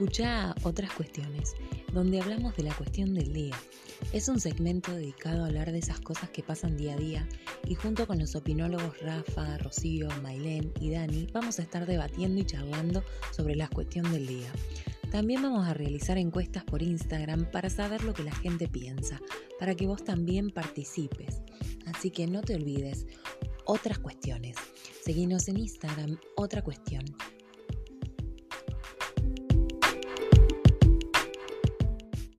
Escucha otras cuestiones, donde hablamos de la cuestión del día. Es un segmento dedicado a hablar de esas cosas que pasan día a día y junto con los opinólogos Rafa, Rocío, Mailén y Dani vamos a estar debatiendo y charlando sobre la cuestión del día. También vamos a realizar encuestas por Instagram para saber lo que la gente piensa, para que vos también participes. Así que no te olvides, otras cuestiones. Seguinos en Instagram, otra cuestión.